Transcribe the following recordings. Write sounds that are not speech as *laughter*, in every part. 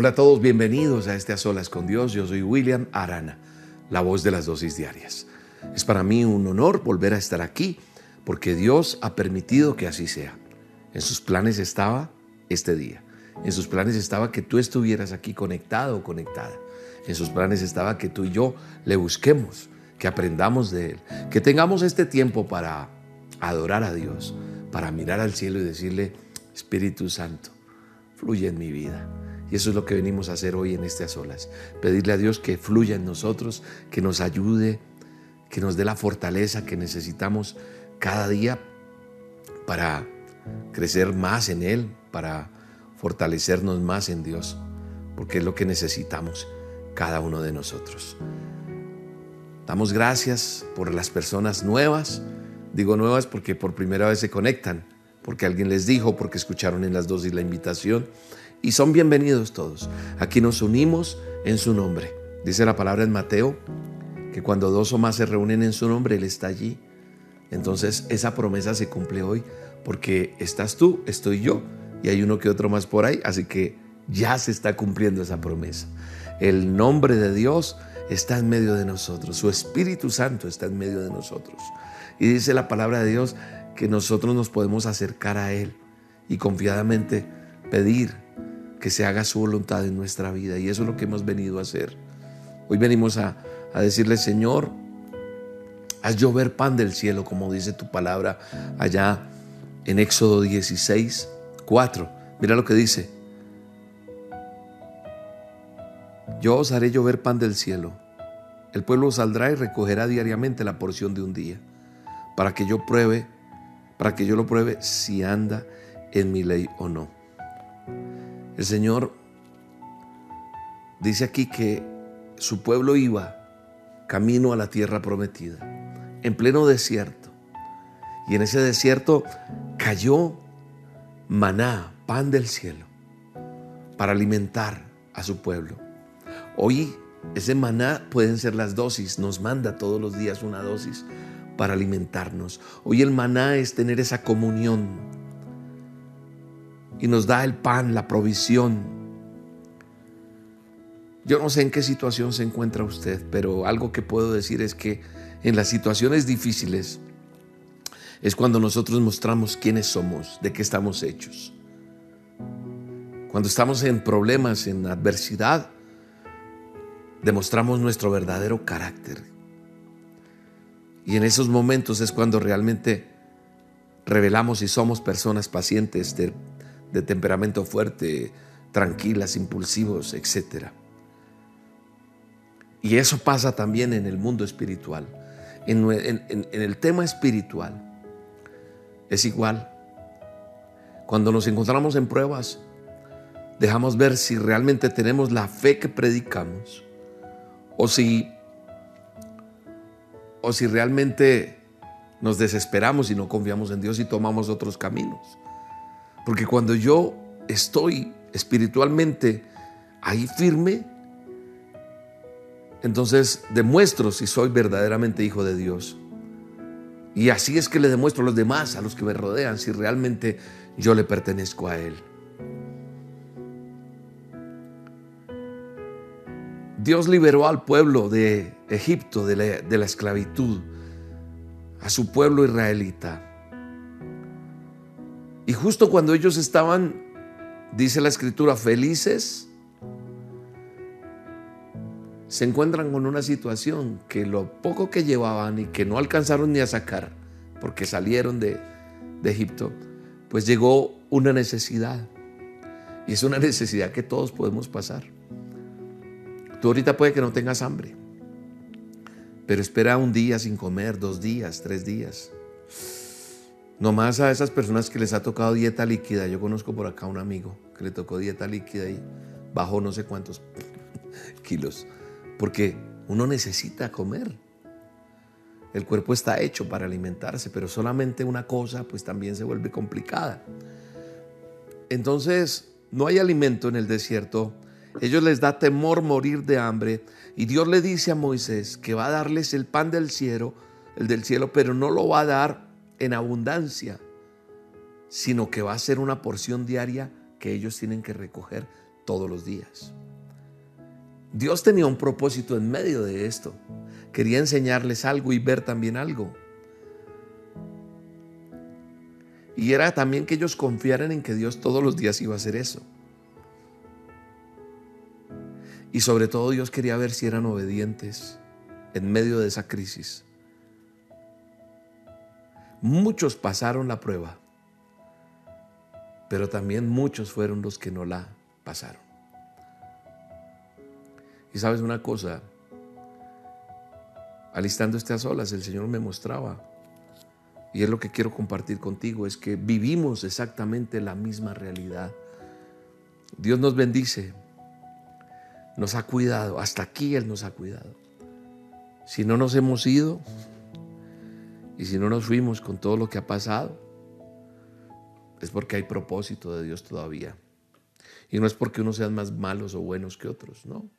Hola a todos, bienvenidos a este A Solas con Dios. Yo soy William Arana, la voz de las dosis diarias. Es para mí un honor volver a estar aquí porque Dios ha permitido que así sea. En sus planes estaba este día. En sus planes estaba que tú estuvieras aquí conectado o conectada. En sus planes estaba que tú y yo le busquemos, que aprendamos de Él, que tengamos este tiempo para adorar a Dios, para mirar al cielo y decirle, Espíritu Santo, fluye en mi vida. Y eso es lo que venimos a hacer hoy en a solas. Pedirle a Dios que fluya en nosotros, que nos ayude, que nos dé la fortaleza que necesitamos cada día para crecer más en Él, para fortalecernos más en Dios, porque es lo que necesitamos cada uno de nosotros. Damos gracias por las personas nuevas. Digo nuevas porque por primera vez se conectan, porque alguien les dijo, porque escucharon en las dosis la invitación y son bienvenidos todos. Aquí nos unimos en su nombre. Dice la palabra en Mateo que cuando dos o más se reúnen en su nombre, Él está allí. Entonces esa promesa se cumple hoy porque estás tú, estoy yo y hay uno que otro más por ahí, así que ya se está cumpliendo esa promesa. El nombre de Dios está en medio de nosotros, su Espíritu Santo está en medio de nosotros. Y dice la palabra de Dios que nosotros nos podemos acercar a Él y confiadamente pedir que se haga su voluntad en nuestra vida. Y eso es lo que hemos venido a hacer. Hoy venimos a, decirle, Señor, haz llover pan del cielo, como dice tu palabra allá en Éxodo 16, 4. Mira lo que dice. Yo os haré llover pan del cielo. El pueblo saldrá y recogerá diariamente la porción de un día, para que yo pruebe, para que yo lo pruebe si anda en mi ley o no. El Señor dice aquí que su pueblo iba camino a la tierra prometida, en pleno desierto. Y en ese desierto cayó maná, pan del cielo, para alimentar a su pueblo. Hoy ese maná pueden ser las dosis, nos manda todos los días una dosis para alimentarnos. Hoy el maná es tener esa comunión y nos da el pan, la provisión. Yo no sé en qué situación se encuentra usted, pero algo que puedo decir es que en las situaciones difíciles es cuando nosotros mostramos quiénes somos, de qué estamos hechos. Cuando estamos en problemas, en adversidad, demostramos nuestro verdadero carácter. Y en esos momentos es cuando realmente revelamos si somos personas pacientes, de temperamento fuerte, tranquilas, impulsivos, etc. Y eso pasa también en el mundo espiritual. En, el tema espiritual es igual. Cuando nos encontramos en pruebas, dejamos ver si realmente tenemos la fe que predicamos o si, o si realmente nos desesperamos y no confiamos en Dios y tomamos otros caminos. Porque cuando yo estoy espiritualmente ahí firme, entonces demuestro si soy verdaderamente hijo de Dios. Y así es que le demuestro a los demás, a los que me rodean, si realmente yo le pertenezco a Él. Dios liberó al pueblo de Egipto de la, esclavitud, a su pueblo israelita. Y justo cuando ellos estaban, dice la escritura, felices, se encuentran con una situación que lo poco que llevaban y que no alcanzaron ni a sacar, porque salieron de, Egipto, pues llegó una necesidad. Y es una necesidad que todos podemos pasar. Tú ahorita puede que no tengas hambre, pero espera un día sin comer, dos días, tres días. Nomás a esas personas que les ha tocado dieta líquida, yo conozco por acá un amigo que le tocó dieta líquida y bajó no sé cuántos *laughs* kilos, porque Uno necesita comer. El cuerpo está hecho para alimentarse, pero solamente una cosa pues también se vuelve complicada. Entonces, no hay alimento en el desierto. Ellos les da temor morir de hambre y Dios le dice a Moisés que va a darles el pan del cielo, el del cielo, pero no lo va a dar en abundancia, sino que va a ser una porción diaria que ellos tienen que recoger todos los días. Dios tenía un propósito en medio de esto. Quería enseñarles algo y ver también algo. Y era también que ellos confiaran en que Dios todos los días iba a hacer eso. Y sobre todo Dios quería ver si eran obedientes en medio de esa crisis. Muchos pasaron la prueba, pero también muchos fueron los que no la pasaron. Y sabes una cosa, alistando estas olas, el Señor me mostraba, y es lo que quiero compartir contigo, es que vivimos exactamente la misma realidad. Dios nos bendice, nos ha cuidado, hasta aquí Él nos ha cuidado. Si no nos hemos ido y si no nos fuimos con todo lo que ha pasado, es porque hay propósito de Dios todavía. Y no es porque unos sean más malos o buenos que otros, no.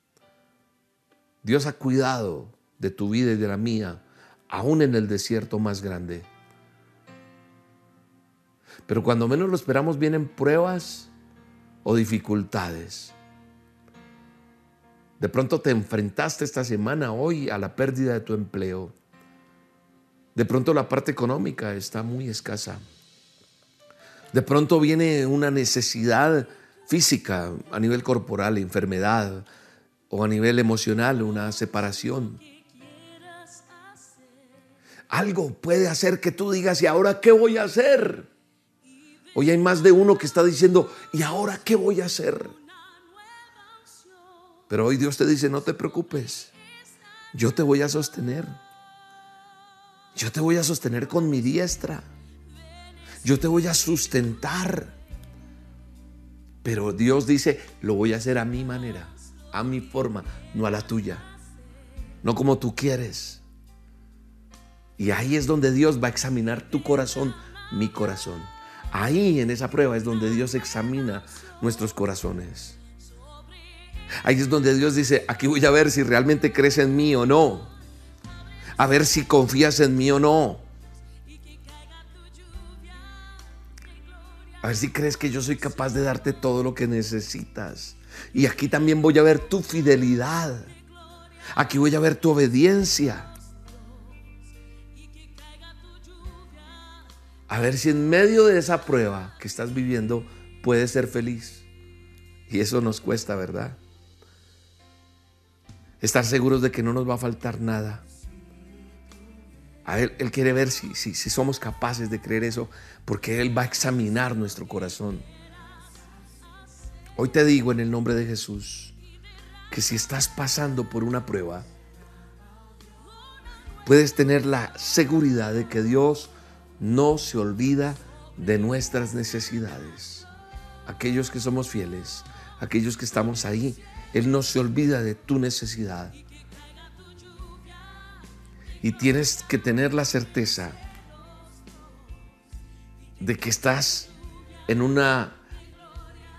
Dios ha cuidado de tu vida y de la mía, aún en el desierto más grande. Pero cuando menos lo esperamos vienen pruebas o dificultades. De pronto te enfrentaste esta semana, hoy, a la pérdida de tu empleo. De pronto la parte económica está muy escasa. De pronto viene una necesidad física a nivel corporal, enfermedad, o a nivel emocional, una separación. Algo puede hacer que tú digas, ¿y ahora qué voy a hacer? Hoy hay más de uno que está diciendo, ¿y ahora qué voy a hacer? Pero hoy Dios te dice, no te preocupes, yo te voy a sostener. Yo te voy a sostener con mi diestra. Yo te voy a sustentar. Pero Dios dice, lo voy a hacer a mi manera, a mi forma, no a la tuya. No como tú quieres. Y ahí es donde Dios va a examinar tu corazón, mi corazón. Ahí en esa prueba es donde Dios examina nuestros corazones. Ahí es donde Dios dice, aquí voy a ver si realmente crees en mí o no. A ver si confías en mí o no. A ver si crees que yo soy capaz de darte todo lo que necesitas. Y aquí también voy a ver tu fidelidad. Aquí voy a ver tu obediencia. A ver si en medio de esa prueba que estás viviendo puedes ser feliz. Y eso nos cuesta, ¿verdad? estar seguros de que no nos va a faltar nada. A él, él quiere ver si, si, si somos capaces de creer eso, porque Él va a examinar nuestro corazón. Hoy te digo en el nombre de Jesús que si estás pasando por una prueba, puedes tener la seguridad de que Dios no se olvida de nuestras necesidades. Aquellos que somos fieles, aquellos que estamos ahí él no se olvida de tu necesidad. Y tienes que tener la certeza de que estás en una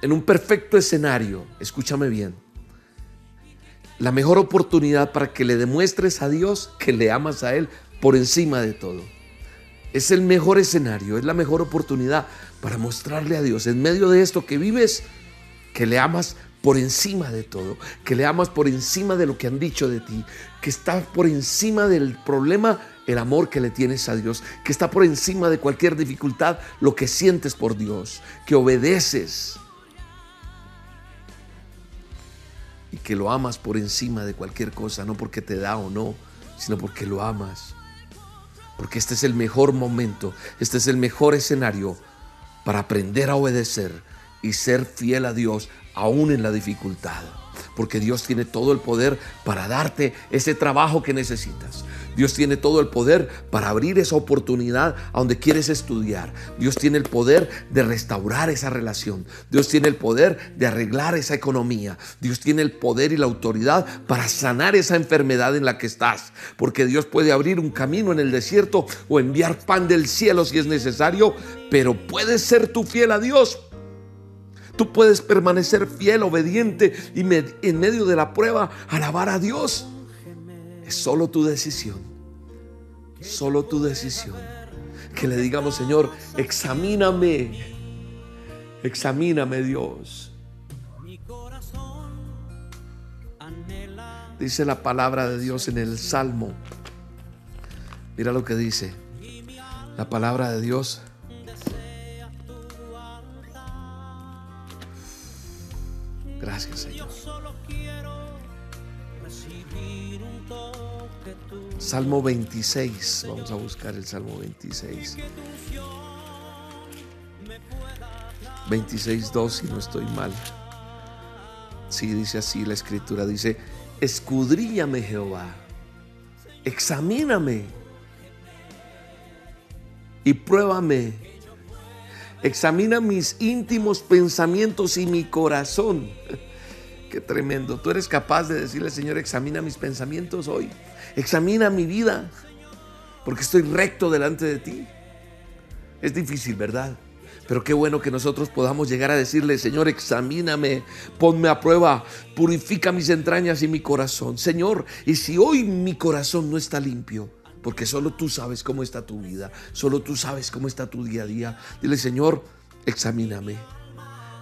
en un perfecto escenario. Escúchame bien. La mejor oportunidad para que le demuestres a Dios que le amas a él por encima de todo. Es el mejor escenario, es la mejor oportunidad para mostrarle a Dios en medio de esto que vives que le amas por encima de todo, que le amas por encima de lo que han dicho de ti, que está por encima del problema el amor que le tienes a Dios, que está por encima de cualquier dificultad lo que sientes por Dios, que obedeces y que lo amas por encima de cualquier cosa, no porque te da o no, sino porque lo amas. Porque este es el mejor momento, este es el mejor escenario para aprender a obedecer y ser fiel a Dios aún en la dificultad. Porque Dios tiene todo el poder para darte ese trabajo que necesitas. Dios tiene todo el poder para abrir esa oportunidad donde quieres estudiar. Dios tiene el poder de restaurar esa relación. Dios tiene el poder de arreglar esa economía. Dios tiene el poder y la autoridad para sanar esa enfermedad en la que estás. Porque Dios puede abrir un camino en el desierto o enviar pan del cielo si es necesario. Pero puedes ser tú fiel a Dios Tú puedes permanecer fiel, obediente y en medio de la prueba alabar a Dios. Es solo tu decisión. Solo tu decisión. Que le digamos, Señor, examíname. Examíname, Dios. Dice la palabra de Dios en el Salmo. Mira lo que dice. La palabra de Dios Gracias, Señor. Salmo 26. Vamos a buscar el Salmo 26. 26, 2, si no estoy mal. Sí, dice así la escritura. Dice, escudríllame Jehová, examíname y pruébame Examina mis íntimos pensamientos y mi corazón. Qué tremendo. Tú eres capaz de decirle, Señor, examina mis pensamientos hoy. Examina mi vida. Porque estoy recto delante de ti. Es difícil, ¿verdad? Pero qué bueno que nosotros podamos llegar a decirle, Señor, examíname, ponme a prueba, purifica mis entrañas y mi corazón. Señor, y si hoy mi corazón no está limpio, porque solo tú sabes cómo está tu vida, solo tú sabes cómo está tu día a día. Dile, Señor, examíname.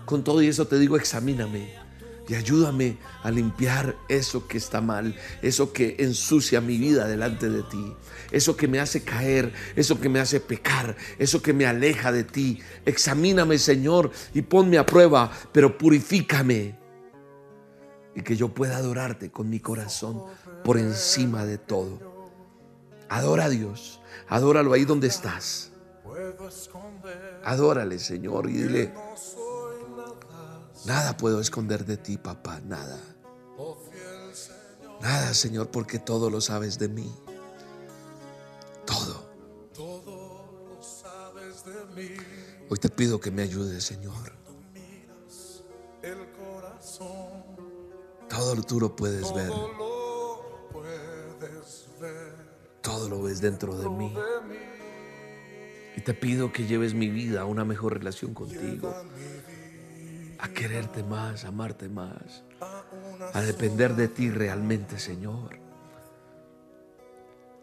Con todo y eso te digo, examíname y ayúdame a limpiar eso que está mal, eso que ensucia mi vida delante de ti, eso que me hace caer, eso que me hace pecar, eso que me aleja de ti. Examíname, Señor, y ponme a prueba, pero purifícame y que yo pueda adorarte con mi corazón por encima de todo. Adora a Dios. Adóralo ahí donde estás. Adórale, Señor, y dile, nada puedo esconder de ti, papá, nada. Nada, Señor, porque todo lo sabes de mí. Todo. Hoy te pido que me ayudes, Señor. Todo tú lo puedes ver. Todo lo ves dentro de mí. Y te pido que lleves mi vida a una mejor relación contigo. A quererte más, a amarte más. A depender de ti realmente, Señor.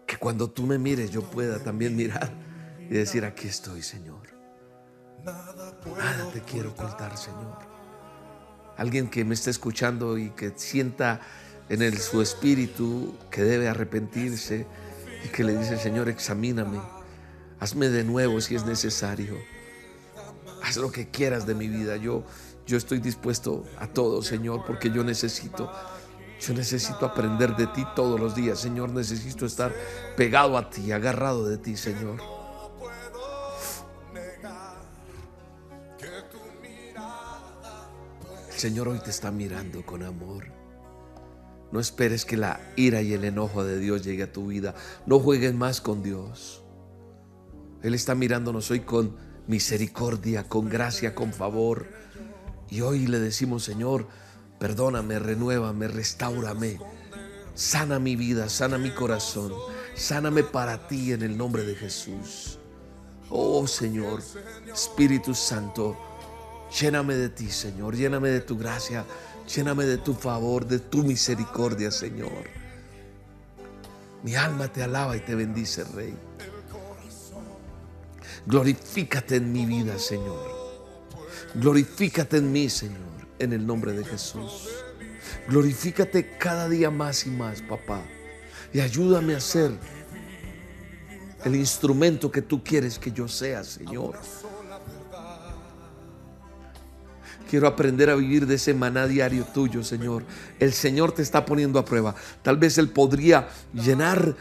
Que cuando tú me mires yo pueda también mirar y decir, aquí estoy, Señor. Nada te quiero ocultar, Señor. Alguien que me esté escuchando y que sienta en el, su espíritu que debe arrepentirse y que le dice, Señor, examíname, hazme de nuevo si es necesario, haz lo que quieras de mi vida, yo, yo estoy dispuesto a todo, Señor, porque yo necesito, yo necesito aprender de ti todos los días, Señor, necesito estar pegado a ti, agarrado de ti, Señor. El Señor hoy te está mirando con amor. No esperes que la ira y el enojo de Dios llegue a tu vida. No juegues más con Dios. Él está mirándonos hoy con misericordia, con gracia, con favor. Y hoy le decimos, Señor, perdóname, renuévame, restaurame. Sana mi vida, sana mi corazón. Sáname para ti en el nombre de Jesús. Oh Señor, Espíritu Santo, lléname de ti, Señor, lléname de tu gracia, Lléname de tu favor, de tu misericordia, Señor. Mi alma te alaba y te bendice, Rey. Glorifícate en mi vida, Señor. Glorifícate en mí, Señor, en el nombre de Jesús. Glorifícate cada día más y más, papá. Y ayúdame a ser el instrumento que tú quieres que yo sea, Señor. Quiero aprender a vivir de ese maná diario tuyo, Señor. El Señor te está poniendo a prueba. Tal vez Él podría llenar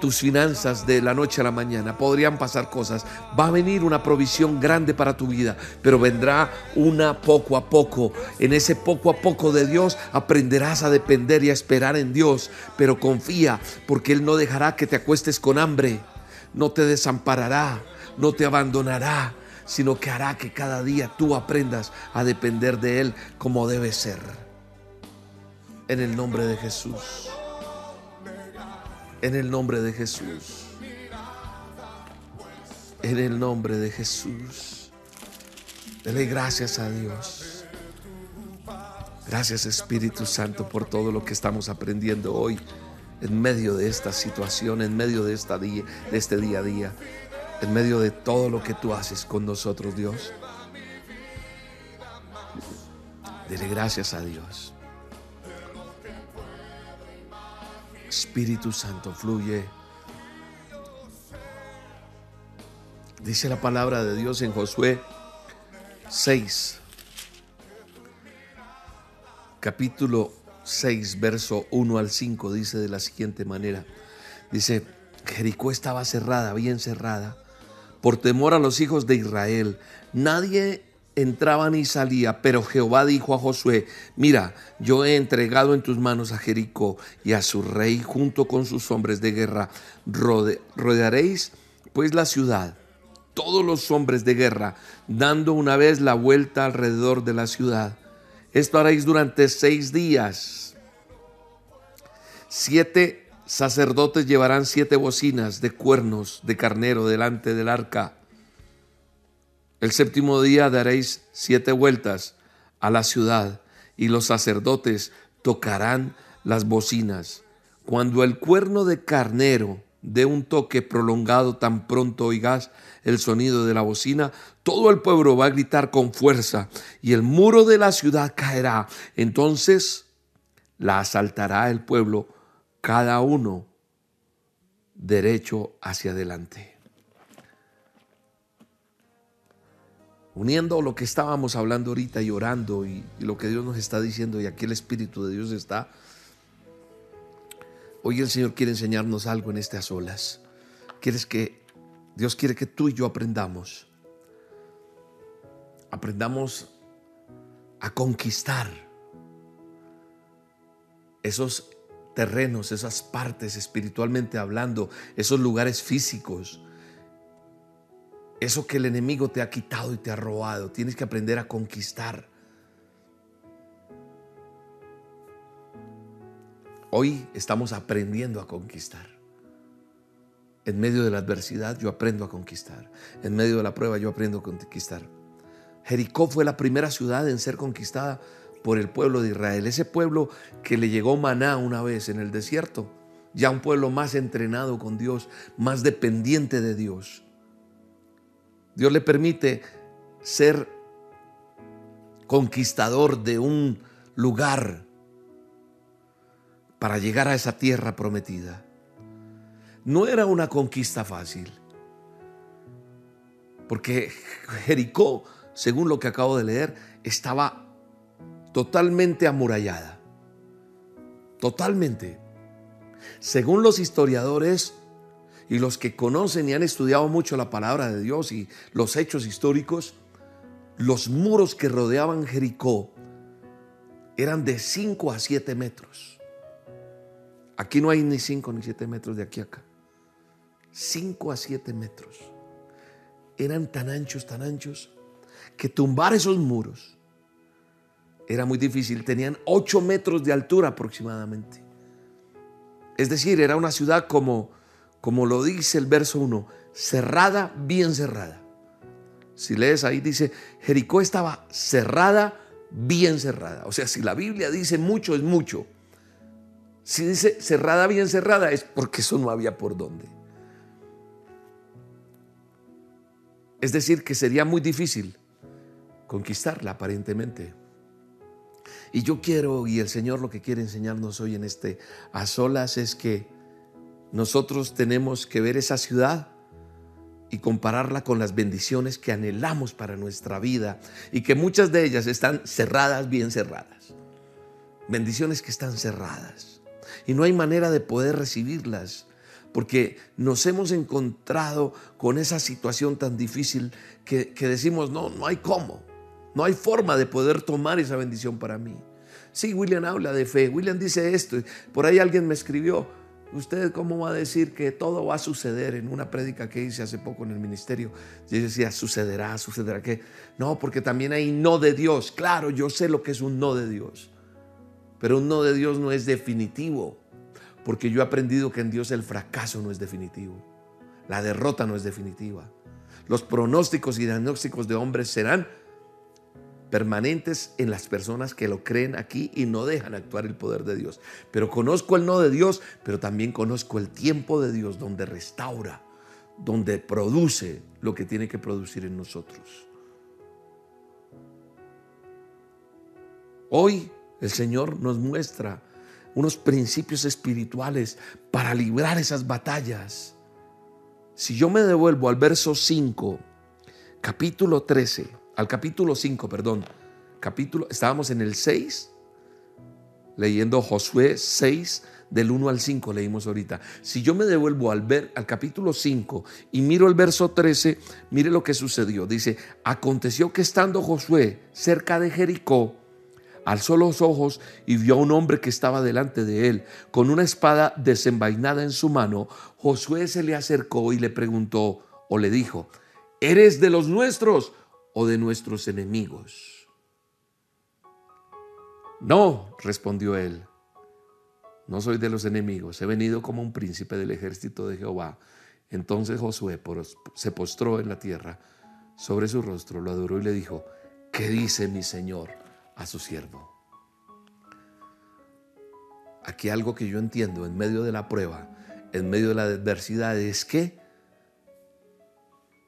tus finanzas de la noche a la mañana, podrían pasar cosas, va a venir una provisión grande para tu vida, pero vendrá una poco a poco. En ese poco a poco de Dios aprenderás a depender y a esperar en Dios, pero confía porque Él no dejará que te acuestes con hambre, no te desamparará, no te abandonará, sino que hará que cada día tú aprendas a depender de Él como debe ser. En el nombre de Jesús en el nombre de Jesús. En el nombre de Jesús. Dele gracias a Dios. Gracias Espíritu Santo por todo lo que estamos aprendiendo hoy en medio de esta situación, en medio de, esta día, de este día a día, en medio de todo lo que tú haces con nosotros, Dios. Dele gracias a Dios. Espíritu Santo fluye. Dice la palabra de Dios en Josué 6, capítulo 6, verso 1 al 5, dice de la siguiente manera. Dice, Jericó estaba cerrada, bien cerrada, por temor a los hijos de Israel. Nadie entraba ni salía, pero Jehová dijo a Josué, mira, yo he entregado en tus manos a Jericó y a su rey junto con sus hombres de guerra. rodearéis pues la ciudad, todos los hombres de guerra, dando una vez la vuelta alrededor de la ciudad. Esto haréis durante seis días. Siete sacerdotes llevarán siete bocinas de cuernos de carnero delante del arca el séptimo día daréis siete vueltas a la ciudad y los sacerdotes tocarán las bocinas. Cuando el cuerno de carnero dé un toque prolongado tan pronto oigas el sonido de la bocina, todo el pueblo va a gritar con fuerza y el muro de la ciudad caerá. Entonces la asaltará el pueblo, cada uno derecho hacia adelante. uniendo lo que estábamos hablando ahorita y orando y, lo que Dios nos está diciendo y aquí el Espíritu de Dios está, hoy el Señor quiere enseñarnos algo en estas olas. Quieres que Dios quiere que tú y yo aprendamos. Aprendamos a conquistar esos terrenos, esas partes espiritualmente hablando, esos lugares físicos eso que el enemigo te ha quitado y te ha robado, tienes que aprender a conquistar. Hoy estamos aprendiendo a conquistar. En medio de la adversidad yo aprendo a conquistar. En medio de la prueba yo aprendo a conquistar. Jericó fue la primera ciudad en ser conquistada por el pueblo de Israel. Ese pueblo que le llegó maná una vez en el desierto. Ya un pueblo más entrenado con Dios, más dependiente de Dios. Dios le permite ser conquistador de un lugar para llegar a esa tierra prometida. No era una conquista fácil, porque Jericó, según lo que acabo de leer, estaba totalmente amurallada. Totalmente. Según los historiadores, y los que conocen y han estudiado mucho la palabra de Dios y los hechos históricos, los muros que rodeaban Jericó eran de 5 a 7 metros. Aquí no hay ni 5 ni 7 metros de aquí a acá. 5 a 7 metros. Eran tan anchos, tan anchos, que tumbar esos muros era muy difícil. Tenían 8 metros de altura aproximadamente. Es decir, era una ciudad como como lo dice el verso 1, cerrada, bien cerrada. Si lees ahí dice, Jericó estaba cerrada, bien cerrada. O sea, si la Biblia dice mucho, es mucho. Si dice cerrada, bien cerrada, es porque eso no había por dónde. Es decir, que sería muy difícil conquistarla aparentemente. Y yo quiero, y el Señor lo que quiere enseñarnos hoy en este a solas es que nosotros tenemos que ver esa ciudad y compararla con las bendiciones que anhelamos para nuestra vida y que muchas de ellas están cerradas, bien cerradas. Bendiciones que están cerradas y no hay manera de poder recibirlas porque nos hemos encontrado con esa situación tan difícil que, que decimos, no, no hay cómo, no hay forma de poder tomar esa bendición para mí. Sí, William habla de fe, William dice esto, por ahí alguien me escribió, ¿Usted cómo va a decir que todo va a suceder en una prédica que hice hace poco en el ministerio? Yo decía, sucederá, sucederá qué. No, porque también hay no de Dios. Claro, yo sé lo que es un no de Dios. Pero un no de Dios no es definitivo. Porque yo he aprendido que en Dios el fracaso no es definitivo. La derrota no es definitiva. Los pronósticos y diagnósticos de hombres serán permanentes en las personas que lo creen aquí y no dejan actuar el poder de Dios. Pero conozco el no de Dios, pero también conozco el tiempo de Dios donde restaura, donde produce lo que tiene que producir en nosotros. Hoy el Señor nos muestra unos principios espirituales para librar esas batallas. Si yo me devuelvo al verso 5, capítulo 13, al capítulo 5, perdón. Capítulo, estábamos en el 6, leyendo Josué 6, del 1 al 5 leímos ahorita. Si yo me devuelvo al, ver, al capítulo 5 y miro el verso 13, mire lo que sucedió. Dice, aconteció que estando Josué cerca de Jericó, alzó los ojos y vio a un hombre que estaba delante de él, con una espada desenvainada en su mano. Josué se le acercó y le preguntó o le dijo, ¿eres de los nuestros o de nuestros enemigos? No, respondió él, no soy de los enemigos, he venido como un príncipe del ejército de Jehová. Entonces Josué se postró en la tierra sobre su rostro, lo adoró y le dijo, ¿qué dice mi Señor a su siervo? Aquí algo que yo entiendo en medio de la prueba, en medio de la adversidad, es que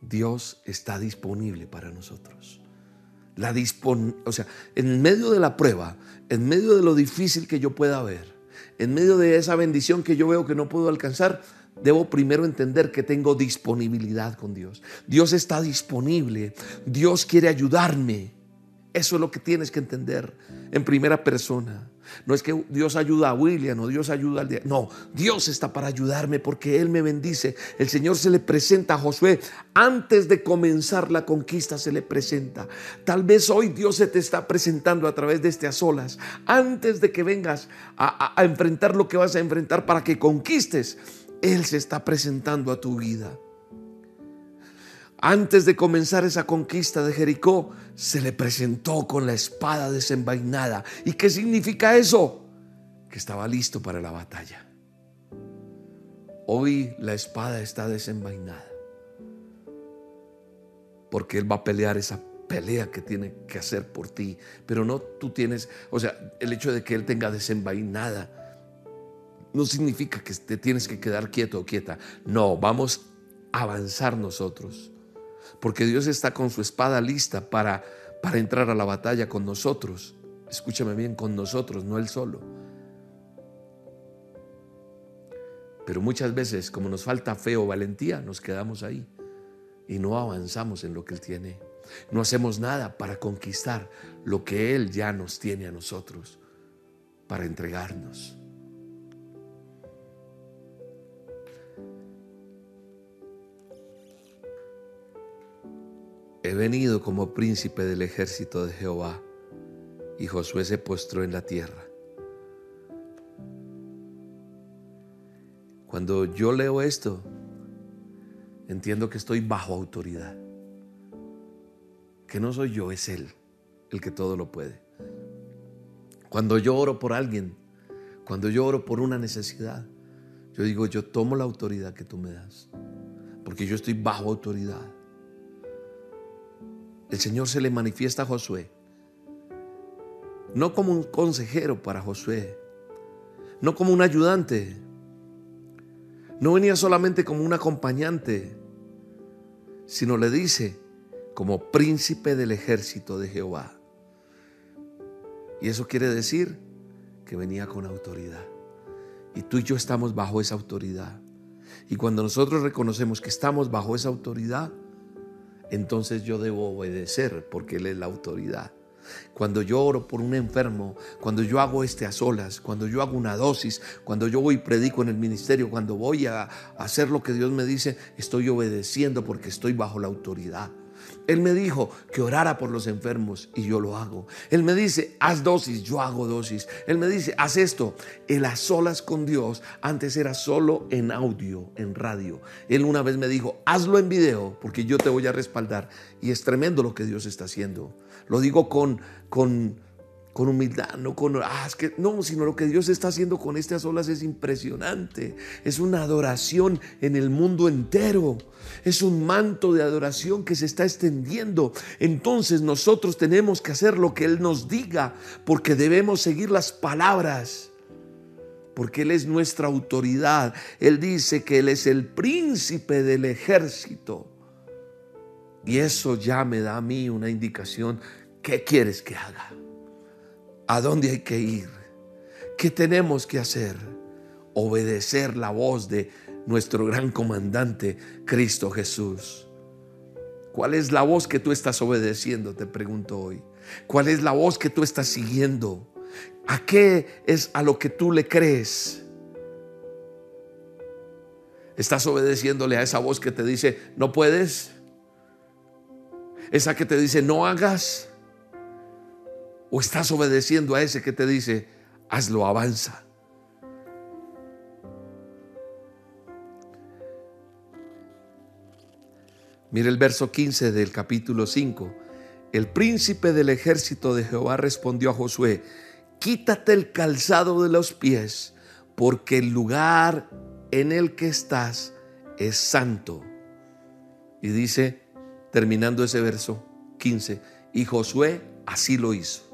Dios está disponible para nosotros. La o sea, en medio de la prueba, en medio de lo difícil que yo pueda ver, en medio de esa bendición que yo veo que no puedo alcanzar, debo primero entender que tengo disponibilidad con Dios. Dios está disponible. Dios quiere ayudarme. Eso es lo que tienes que entender en primera persona. No es que Dios ayuda a William o Dios ayuda al día. No, Dios está para ayudarme porque Él me bendice. El Señor se le presenta a Josué antes de comenzar la conquista, se le presenta. Tal vez hoy Dios se te está presentando a través de este a solas. Antes de que vengas a, a enfrentar lo que vas a enfrentar para que conquistes, Él se está presentando a tu vida. Antes de comenzar esa conquista de Jericó, se le presentó con la espada desenvainada. ¿Y qué significa eso? Que estaba listo para la batalla. Hoy la espada está desenvainada. Porque Él va a pelear esa pelea que tiene que hacer por ti. Pero no tú tienes, o sea, el hecho de que Él tenga desenvainada no significa que te tienes que quedar quieto o quieta. No, vamos a avanzar nosotros porque Dios está con su espada lista para, para entrar a la batalla con nosotros. Escúchame bien, con nosotros, no Él solo. Pero muchas veces, como nos falta fe o valentía, nos quedamos ahí y no avanzamos en lo que Él tiene. No hacemos nada para conquistar lo que Él ya nos tiene a nosotros, para entregarnos. He venido como príncipe del ejército de Jehová. Y Josué se postró en la tierra. Cuando yo leo esto, entiendo que estoy bajo autoridad. Que no soy yo, es Él el que todo lo puede. Cuando yo oro por alguien, cuando yo oro por una necesidad, yo digo, yo tomo la autoridad que tú me das. Porque yo estoy bajo autoridad. El Señor se le manifiesta a Josué, no como un consejero para Josué, no como un ayudante, no venía solamente como un acompañante, sino le dice como príncipe del ejército de Jehová. Y eso quiere decir que venía con autoridad. Y tú y yo estamos bajo esa autoridad. Y cuando nosotros reconocemos que estamos bajo esa autoridad, entonces yo debo obedecer porque Él es la autoridad. Cuando yo oro por un enfermo, cuando yo hago este a solas, cuando yo hago una dosis, cuando yo voy y predico en el ministerio, cuando voy a hacer lo que Dios me dice, estoy obedeciendo porque estoy bajo la autoridad. Él me dijo que orara por los enfermos y yo lo hago. Él me dice, haz dosis, yo hago dosis. Él me dice, haz esto. El a solas con Dios antes era solo en audio, en radio. Él una vez me dijo, hazlo en video porque yo te voy a respaldar. Y es tremendo lo que Dios está haciendo. Lo digo con, con, con humildad, no con, ah, que, no, sino lo que Dios está haciendo con estas olas es impresionante. Es una adoración en el mundo entero. Es un manto de adoración que se está extendiendo. Entonces nosotros tenemos que hacer lo que Él nos diga, porque debemos seguir las palabras. Porque Él es nuestra autoridad. Él dice que Él es el príncipe del ejército. Y eso ya me da a mí una indicación. ¿Qué quieres que haga? ¿A dónde hay que ir? ¿Qué tenemos que hacer? Obedecer la voz de nuestro gran comandante, Cristo Jesús. ¿Cuál es la voz que tú estás obedeciendo? Te pregunto hoy. ¿Cuál es la voz que tú estás siguiendo? ¿A qué es a lo que tú le crees? ¿Estás obedeciéndole a esa voz que te dice, no puedes? ¿Esa que te dice, no hagas? ¿O estás obedeciendo a ese que te dice, hazlo, avanza? Mire el verso 15 del capítulo 5. El príncipe del ejército de Jehová respondió a Josué, quítate el calzado de los pies, porque el lugar en el que estás es santo. Y dice, terminando ese verso 15, y Josué así lo hizo.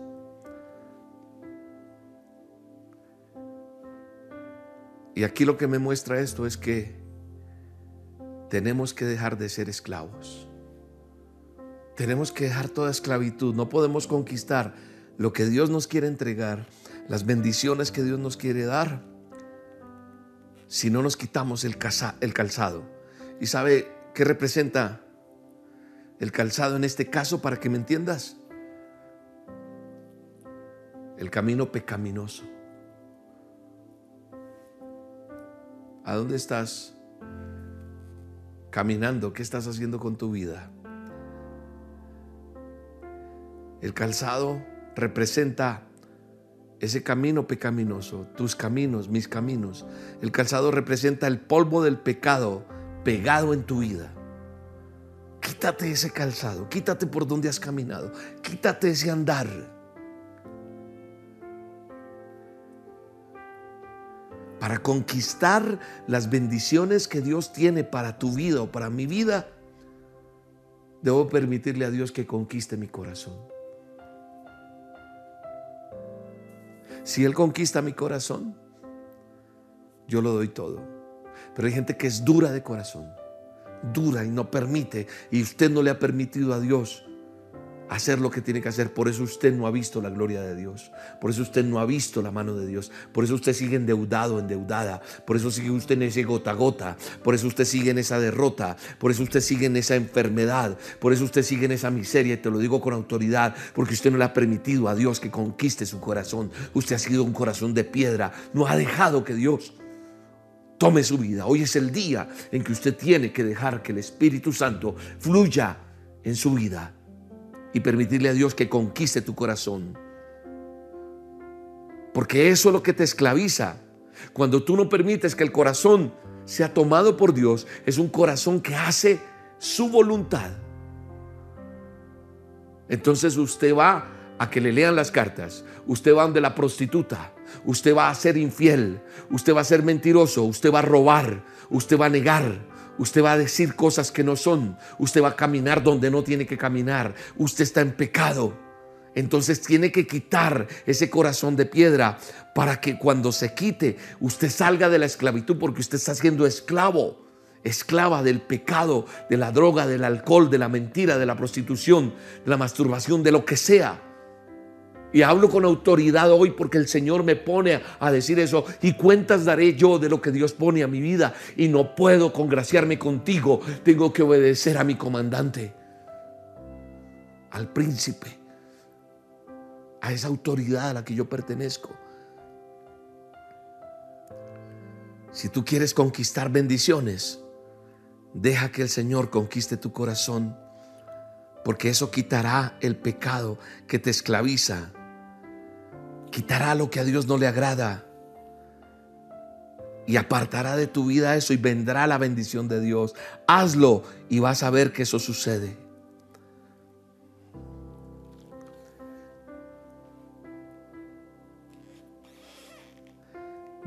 Y aquí lo que me muestra esto es que tenemos que dejar de ser esclavos. Tenemos que dejar toda esclavitud. No podemos conquistar lo que Dios nos quiere entregar, las bendiciones que Dios nos quiere dar, si no nos quitamos el, calzado. ¿Y sabe qué representa el calzado en este caso para que me entiendas? El camino pecaminoso. ¿A dónde estás caminando? ¿Qué estás haciendo con tu vida? El calzado representa ese camino pecaminoso, tus caminos, mis caminos. El calzado representa el polvo del pecado pegado en tu vida. Quítate ese calzado, quítate por donde has caminado, quítate ese andar. Para conquistar las bendiciones que Dios tiene para tu vida o para mi vida, debo permitirle a Dios que conquiste mi corazón. Si Él conquista mi corazón, yo lo doy todo. Pero hay gente que es dura de corazón, dura y no permite, y usted no le ha permitido a Dios hacer lo que tiene que hacer. Por eso usted no ha visto la gloria de Dios. Por eso usted no ha visto la mano de Dios. Por eso usted sigue endeudado, endeudada. Por eso sigue usted en ese gota a gota. Por eso usted sigue en esa derrota. Por eso usted sigue en esa enfermedad. Por eso usted sigue en esa miseria. Y te lo digo con autoridad. Porque usted no le ha permitido a Dios que conquiste su corazón. Usted ha sido un corazón de piedra. No ha dejado que Dios tome su vida. Hoy es el día en que usted tiene que dejar que el Espíritu Santo fluya en su vida y permitirle a Dios que conquiste tu corazón. Porque eso es lo que te esclaviza. Cuando tú no permites que el corazón sea tomado por Dios, es un corazón que hace su voluntad. Entonces usted va a que le lean las cartas, usted va donde la prostituta, usted va a ser infiel, usted va a ser mentiroso, usted va a robar, usted va a negar, Usted va a decir cosas que no son. Usted va a caminar donde no tiene que caminar. Usted está en pecado. Entonces tiene que quitar ese corazón de piedra para que cuando se quite usted salga de la esclavitud porque usted está siendo esclavo, esclava del pecado, de la droga, del alcohol, de la mentira, de la prostitución, de la masturbación, de lo que sea. Y hablo con autoridad hoy porque el Señor me pone a decir eso. Y cuentas daré yo de lo que Dios pone a mi vida. Y no puedo congraciarme contigo. Tengo que obedecer a mi comandante, al príncipe. a esa autoridad a la que yo pertenezco. Si tú quieres conquistar bendiciones, deja que el Señor conquiste tu corazón, porque eso quitará el pecado que te esclaviza, quitará lo que a Dios no le agrada y apartará de tu vida eso y vendrá la bendición de Dios. Hazlo y vas a ver que eso sucede.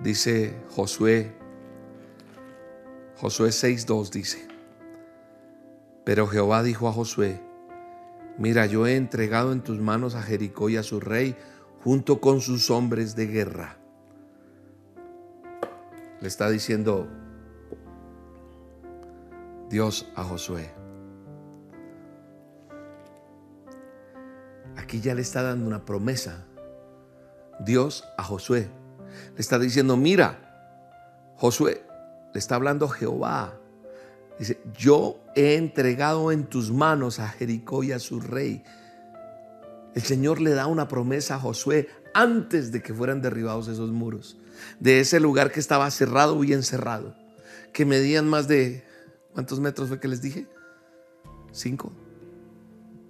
Dice Josué, Josué 6.2 dice, pero Jehová dijo a Josué, mira, yo he entregado en tus manos a Jericó y a su rey junto con sus hombres de guerra. Le está diciendo Dios a Josué. Aquí ya le está dando una promesa. Dios a Josué. Le está diciendo, mira, Josué, le está hablando Jehová. Dice, yo he entregado en tus manos a Jericó y a su rey. El Señor le da una promesa a Josué antes de que fueran derribados esos muros. De ese lugar que estaba cerrado, bien cerrado. Que medían más de, ¿cuántos metros fue que les dije? Cinco.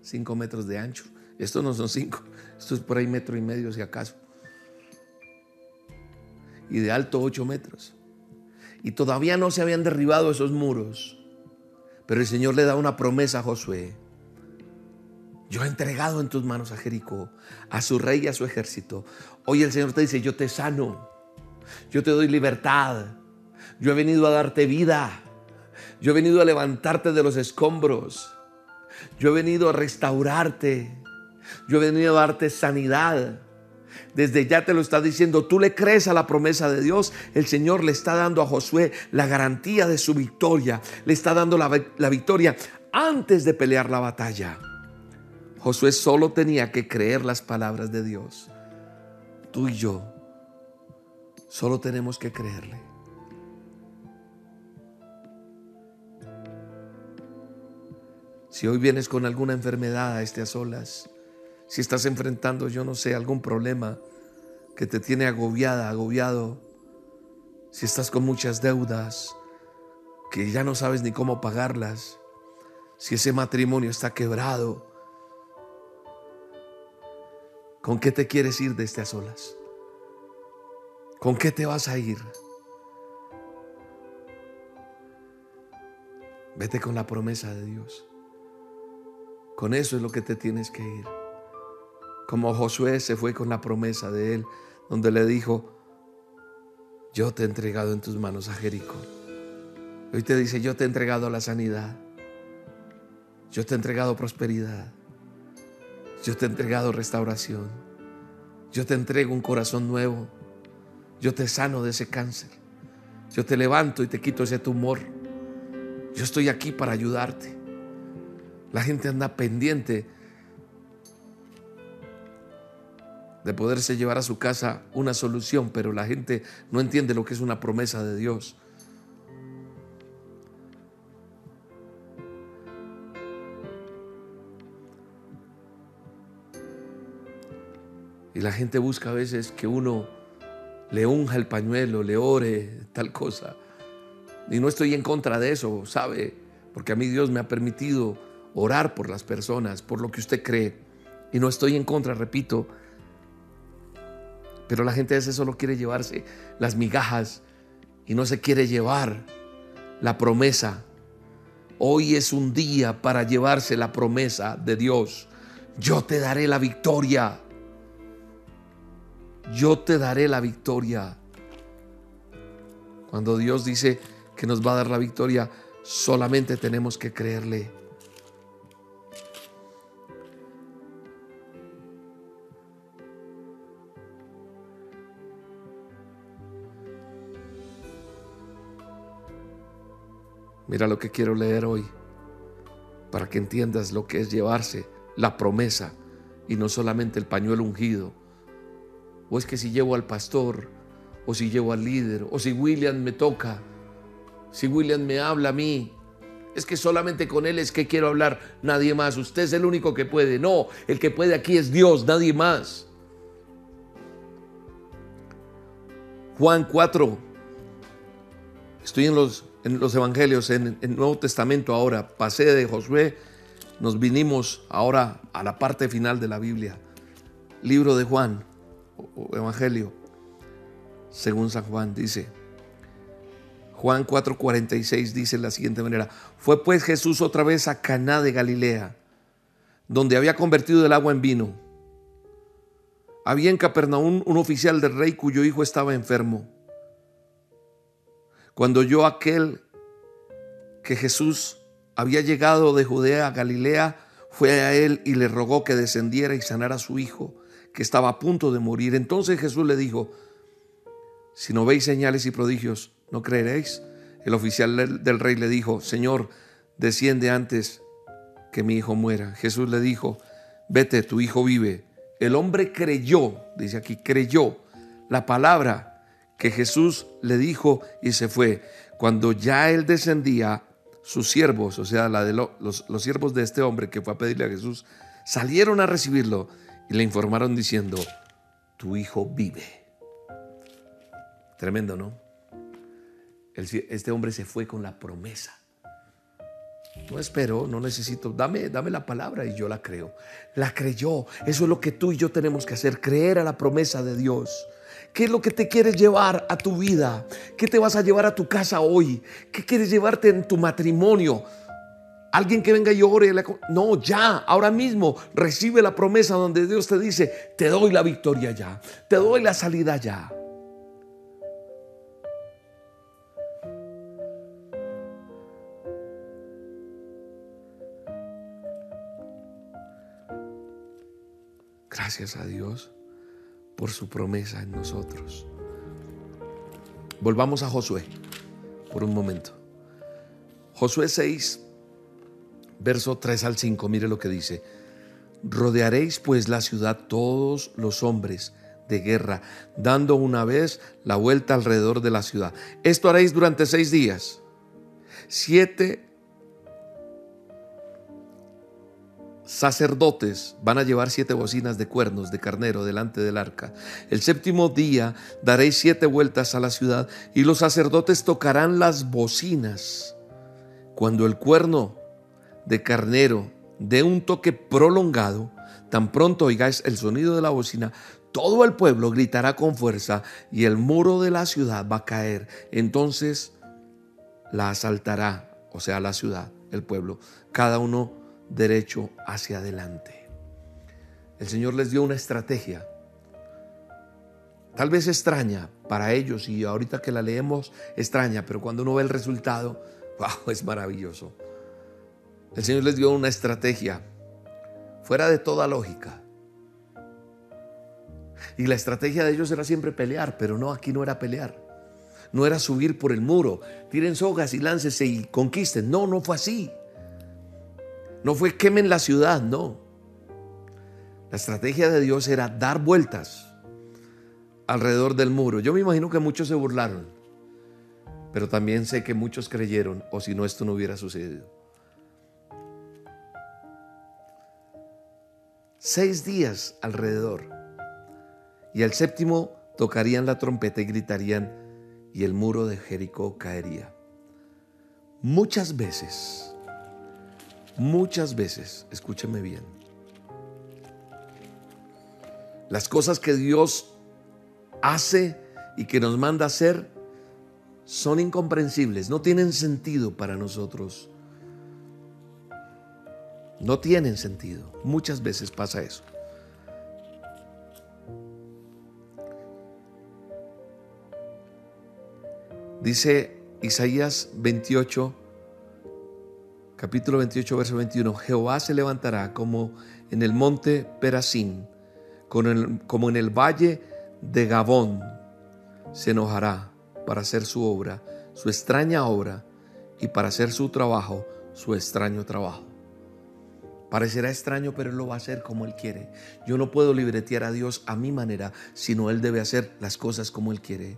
Cinco metros de ancho. Estos no son cinco. Esto es por ahí metro y medio si acaso y de alto 8 metros. Y todavía no se habían derribado esos muros. Pero el Señor le da una promesa a Josué. Yo he entregado en tus manos a Jericó, a su rey y a su ejército. Hoy el Señor te dice, yo te sano, yo te doy libertad, yo he venido a darte vida, yo he venido a levantarte de los escombros, yo he venido a restaurarte, yo he venido a darte sanidad desde ya te lo está diciendo, tú le crees a la promesa de Dios, el Señor le está dando a Josué la garantía de su victoria, le está dando la, victoria antes de pelear la batalla. Josué solo tenía que creer las palabras de Dios. Tú y yo solo tenemos que creerle. Si hoy vienes con alguna enfermedad a este a solas, si estás enfrentando, yo no sé, algún problema que te tiene agobiada, agobiado, si estás con muchas deudas, que ya no sabes ni cómo pagarlas, si ese matrimonio está quebrado, ¿con qué te quieres ir de a solas? ¿Con qué te vas a ir? Vete con la promesa de Dios. Con eso es lo que te tienes que ir como Josué se fue con la promesa de él, donde le dijo, yo te he entregado en tus manos a Jericó. Hoy te dice, yo te he entregado la sanidad, yo te he entregado prosperidad, yo te he entregado restauración, yo te entrego un corazón nuevo, yo te sano de ese cáncer, yo te levanto y te quito ese tumor, yo estoy aquí para ayudarte. La gente anda pendiente de poderse llevar a su casa una solución, pero la gente no entiende lo que es una promesa de Dios. Y la gente busca a veces que uno le unja el pañuelo, le ore, tal cosa. Y no estoy en contra de eso, ¿sabe? Porque a mí Dios me ha permitido orar por las personas, por lo que usted cree. Y no estoy en contra, repito, pero la gente a veces solo quiere llevarse las migajas y no se quiere llevar la promesa. Hoy es un día para llevarse la promesa de Dios. Yo te daré la victoria. Yo te daré la victoria. Cuando Dios dice que nos va a dar la victoria, solamente tenemos que creerle. Mira lo que quiero leer hoy, para que entiendas lo que es llevarse la promesa y no solamente el pañuelo ungido o es que si llevo al pastor, o si llevo al líder, o si William me toca, si William me habla a mí, es que solamente con él es que quiero hablar, nadie más, usted es el único que puede, no, el que puede aquí es Dios, nadie más. Juan 4, estoy en los, en los Evangelios, en el Nuevo Testamento ahora, pasé de Josué, nos vinimos ahora a la parte final de la Biblia, libro de Juan o Evangelio, según San Juan, dice. Juan 4:46 dice de la siguiente manera: Fue pues Jesús otra vez a Caná de Galilea, donde había convertido el agua en vino. Había en Capernaum un oficial del rey cuyo hijo estaba enfermo. Cuando oyó aquel que Jesús había llegado de Judea a Galilea, fue a él y le rogó que descendiera y sanara a su hijo, que estaba a punto de morir. Entonces Jesús le dijo, si no veis señales y prodigios, ¿no creeréis? El oficial del rey le dijo, Señor, desciende antes que mi hijo muera. Jesús le dijo, vete, tu hijo vive. El hombre creyó, dice aquí, creyó la palabra que Jesús le dijo y se fue. Cuando ya él descendía, sus siervos, o sea, los, los siervos de este hombre que fue a pedirle a Jesús, salieron a recibirlo y le informaron diciendo, tu hijo vive. Tremendo, ¿no? este hombre se fue con la promesa. No espero, no necesito, dame, dame la palabra y yo la creo. La creyó. Eso es lo que tú y yo tenemos que hacer, creer a la promesa de Dios. ¿Qué es lo que te quieres llevar a tu vida? ¿Qué te vas a llevar a tu casa hoy? ¿Qué quieres llevarte en tu matrimonio? Alguien que venga y ore. No, ya, ahora mismo recibe la promesa donde Dios te dice, te doy la victoria ya, te doy la salida ya. Gracias a Dios por su promesa en nosotros. Volvamos a Josué por un momento. Josué 6, verso 3 al 5, mire lo que dice. Rodearéis pues la ciudad todos los hombres de guerra, dando una vez la vuelta alrededor de la ciudad. Esto haréis durante seis días. Siete sacerdotes van a llevar siete bocinas de cuernos de carnero delante del arca. El séptimo día daréis siete vueltas a la ciudad y los sacerdotes tocarán las bocinas. Cuando el cuerno de carnero dé un toque prolongado, tan pronto oigáis el sonido de la bocina, todo el pueblo gritará con fuerza y el muro de la ciudad va a caer. Entonces la asaltará, o sea, la ciudad, el pueblo, cada uno derecho hacia adelante. El Señor les dio una estrategia, tal vez extraña para ellos y ahorita que la leemos extraña, pero cuando uno ve el resultado, *laughs* wow, es maravilloso. El Señor les dio una estrategia fuera de toda lógica. Y la estrategia de ellos era siempre pelear, pero no, aquí no era pelear. No era subir por el muro, tiren sogas y láncese y conquisten. No, no fue así. No fue quemen la ciudad, no. La estrategia de Dios era dar vueltas alrededor del muro. Yo me imagino que muchos se burlaron, pero también sé que muchos creyeron, o si no, esto no hubiera sucedido. Seis días alrededor. Y al séptimo tocarían la trompeta y gritarían, y el muro de Jericó caería. Muchas veces Muchas veces, escúcheme bien, las cosas que Dios hace y que nos manda hacer son incomprensibles, no tienen sentido para nosotros. No tienen sentido. Muchas veces pasa eso. Dice Isaías 28, capítulo 28, verso 21, Jehová se levantará como en el monte Perasín, como en el valle de Gabón, se enojará para hacer su obra, su extraña obra, y para hacer su trabajo, su extraño trabajo. Parecerá extraño, pero Él lo va a hacer como Él quiere. Yo no puedo libretear a Dios a mi manera, sino Él debe hacer las cosas como Él quiere.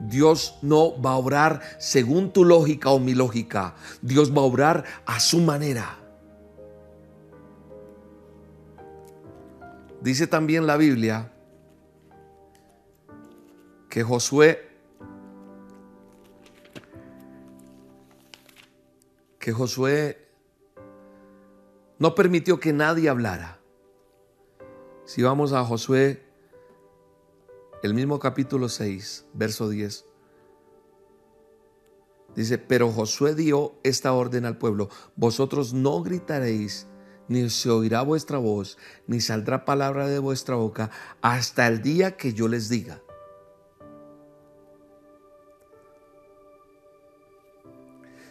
Dios no va a obrar según tu lógica o mi lógica. Dios va a obrar a su manera. Dice también la Biblia que Josué que Josué no permitió que nadie hablara. Si vamos a Josué, el mismo capítulo 6, verso 10, dice, pero Josué dio esta orden al pueblo, vosotros no gritaréis, ni se oirá vuestra voz, ni saldrá palabra de vuestra boca, hasta el día que yo les diga.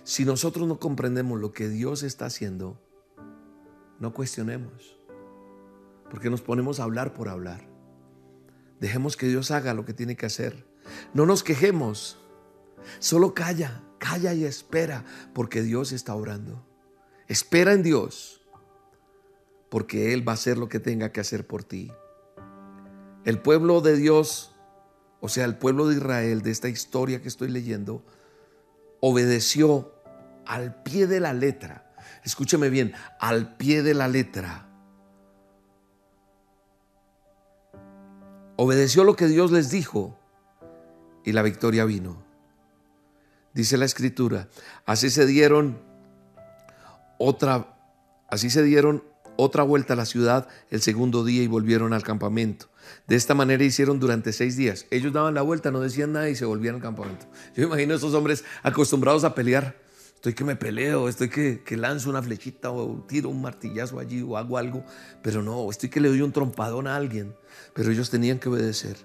Si nosotros no comprendemos lo que Dios está haciendo, no cuestionemos, porque nos ponemos a hablar por hablar. Dejemos que Dios haga lo que tiene que hacer. No nos quejemos, solo calla, calla y espera, porque Dios está orando. Espera en Dios, porque Él va a hacer lo que tenga que hacer por ti. El pueblo de Dios, o sea, el pueblo de Israel de esta historia que estoy leyendo, obedeció al pie de la letra. Escúcheme bien, al pie de la letra. Obedeció lo que Dios les dijo y la victoria vino. Dice la escritura, así se dieron otra así se dieron otra vuelta a la ciudad el segundo día y volvieron al campamento. De esta manera hicieron durante seis días. Ellos daban la vuelta, no decían nada y se volvían al campamento. Yo imagino a esos hombres acostumbrados a pelear estoy que me peleo, estoy que, lanzo una flechita o tiro un martillazo allí o hago algo, pero no, estoy que le doy un trompadón a alguien. Pero ellos tenían que obedecer.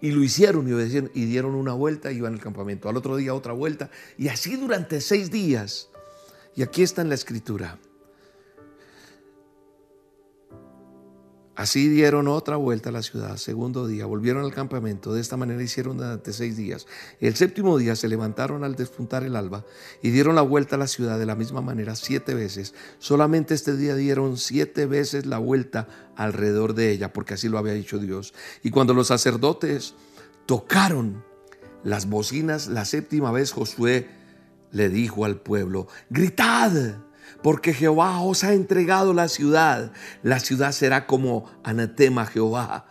Y lo hicieron y obedecieron y dieron una vuelta y iban al campamento. Al otro día otra vuelta y así durante seis días. Y aquí está en la escritura. Así dieron otra vuelta a la ciudad, segundo día, volvieron al campamento, de esta manera hicieron durante seis días. El séptimo día se levantaron al despuntar el alba y dieron la vuelta a la ciudad de la misma manera siete veces. Solamente este día dieron siete veces la vuelta alrededor de ella, porque así lo había dicho Dios. Y cuando los sacerdotes tocaron las bocinas la séptima vez, Josué le dijo al pueblo, gritad porque Jehová os ha entregado la ciudad. La ciudad será como anatema Jehová,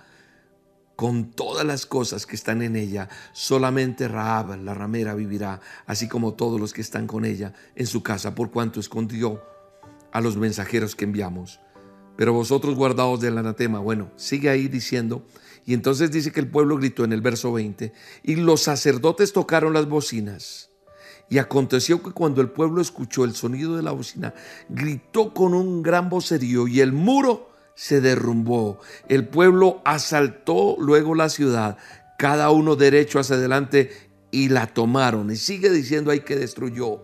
con todas las cosas que están en ella. Solamente Raab, la ramera, vivirá, así como todos los que están con ella en su casa, por cuanto escondió a los mensajeros que enviamos. Pero vosotros guardaos del anatema. Bueno, sigue ahí diciendo. Y entonces dice que el pueblo gritó en el verso 20, y los sacerdotes tocaron las bocinas y aconteció que cuando el pueblo escuchó el sonido de la bocina, gritó con un gran vocerío y el muro se derrumbó. El pueblo asaltó luego la ciudad, cada uno derecho hacia adelante y la tomaron. Y sigue diciendo ahí que destruyó.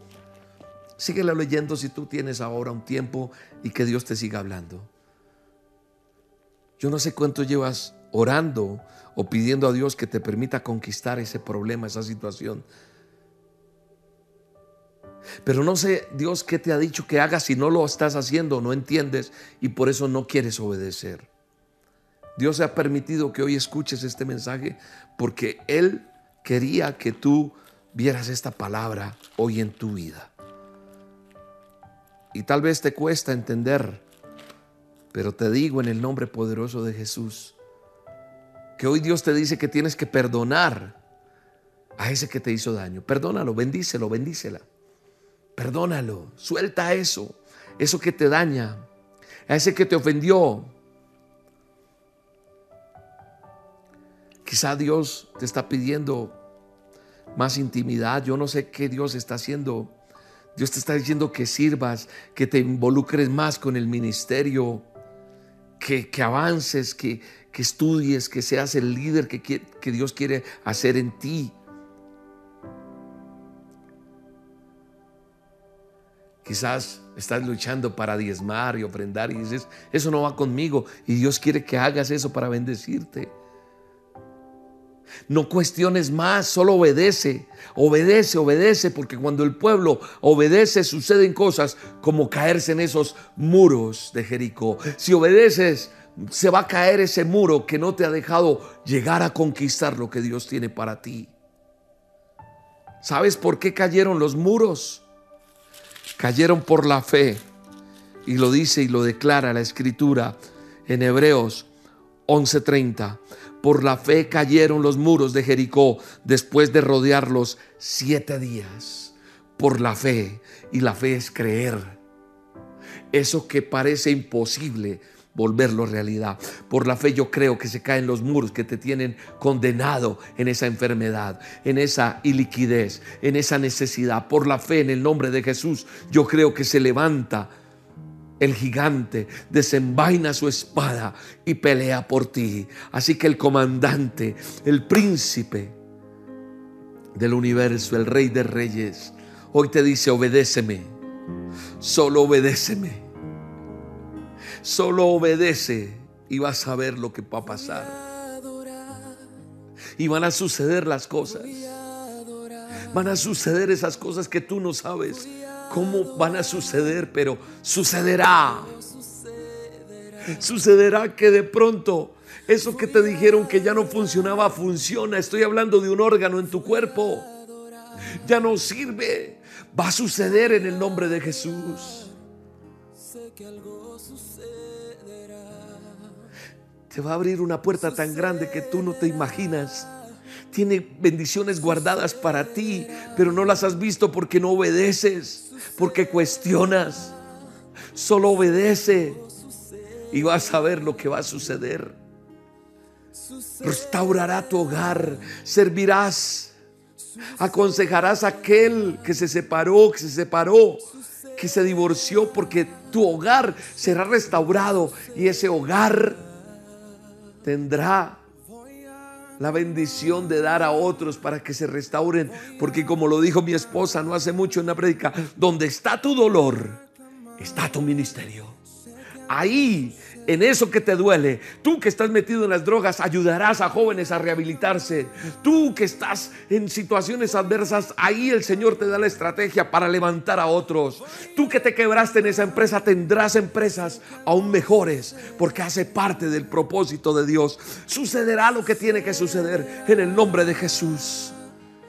Síguela leyendo si tú tienes ahora un tiempo y que Dios te siga hablando. Yo no sé cuánto llevas orando o pidiendo a Dios que te permita conquistar ese problema, esa situación. Pero no sé, Dios, qué te ha dicho que hagas si no lo estás haciendo, no entiendes y por eso no quieres obedecer. Dios ha permitido que hoy escuches este mensaje porque Él quería que tú vieras esta palabra hoy en tu vida. Y tal vez te cuesta entender, pero te digo en el nombre poderoso de Jesús, que hoy Dios te dice que tienes que perdonar a ese que te hizo daño. Perdónalo, bendícelo, bendícela. Perdónalo, suelta eso, eso que te daña, a ese que te ofendió. Quizá Dios te está pidiendo más intimidad, yo no sé qué Dios está haciendo. Dios te está diciendo que sirvas, que te involucres más con el ministerio, que, avances, que, estudies, que seas el líder que, que Dios quiere hacer en ti. Quizás estás luchando para diezmar y ofrendar y dices, eso no va conmigo y Dios quiere que hagas eso para bendecirte. No cuestiones más, solo obedece, obedece, obedece, porque cuando el pueblo obedece suceden cosas como caerse en esos muros de Jericó. Si obedeces, se va a caer ese muro que no te ha dejado llegar a conquistar lo que Dios tiene para ti. ¿Sabes por qué cayeron los muros? Cayeron por la fe. Y lo dice y lo declara la escritura en Hebreos 11:30. Por la fe cayeron los muros de Jericó después de rodearlos siete días. por la fe. Y la fe es creer. Eso que parece imposible, volverlo realidad. Por la fe yo creo que se caen los muros que te tienen condenado en esa enfermedad, en esa iliquidez, en esa necesidad. Por la fe en el nombre de Jesús yo creo que se levanta el gigante, desenvaina su espada y pelea por ti. Así que el comandante, el príncipe del universo, el rey de reyes, hoy te dice, obedéceme, solo obedéceme Solo obedece y vas a ver lo que va a pasar. Y van a suceder las cosas. Van a suceder esas cosas que tú no sabes cómo van a suceder, pero sucederá. Sucederá que de pronto eso que te dijeron que ya no funcionaba, funciona. Estoy hablando de un órgano en tu cuerpo. Ya no sirve. Va a suceder en el nombre de Jesús. Te va a abrir una puerta tan grande que tú no te imaginas. Tiene bendiciones guardadas para ti, pero no las has visto porque no obedeces, porque cuestionas. Solo obedece y vas a ver lo que va a suceder. Restaurará tu hogar, servirás, aconsejarás a aquel que se separó, que se separó, que se divorció, porque tu hogar será restaurado y ese hogar tendrá la bendición de dar a otros para que se restauren. Porque como lo dijo mi esposa no hace mucho en la prédica, donde está tu dolor, está tu ministerio. Ahí en eso que te duele. Tú que estás metido en las drogas, ayudarás a jóvenes a rehabilitarse. Tú que estás en situaciones adversas, ahí el Señor te da la estrategia para levantar a otros. Tú que te quebraste en esa empresa, tendrás empresas aún mejores, porque hace parte del propósito de Dios. Sucederá lo que tiene que suceder en el nombre de Jesús.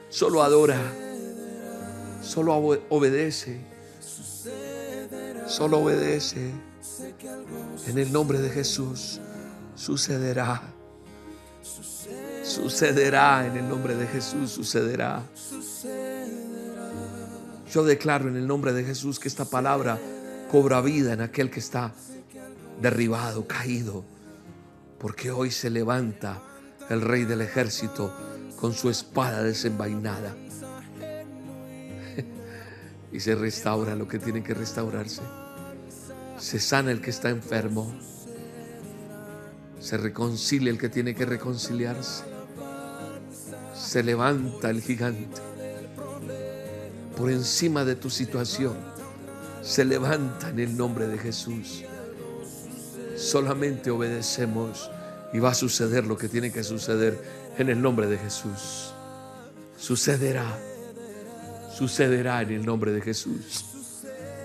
Solo adora, solo obedece, solo obedece. En el nombre de Jesús sucederá. Sucederá en el nombre de Jesús, sucederá. Yo declaro en el nombre de Jesús que esta palabra cobra vida en aquel que está derribado, caído, porque hoy se levanta el rey del ejército con su espada desenvainada *laughs* y se restaura lo que tiene que restaurarse. Se sana el que está enfermo. Se reconcilia el que tiene que reconciliarse. Se levanta el gigante. Por encima de tu situación. Se levanta en el nombre de Jesús. Solamente obedecemos y va a suceder lo que tiene que suceder en el nombre de Jesús. Sucederá. Sucederá en el nombre de Jesús.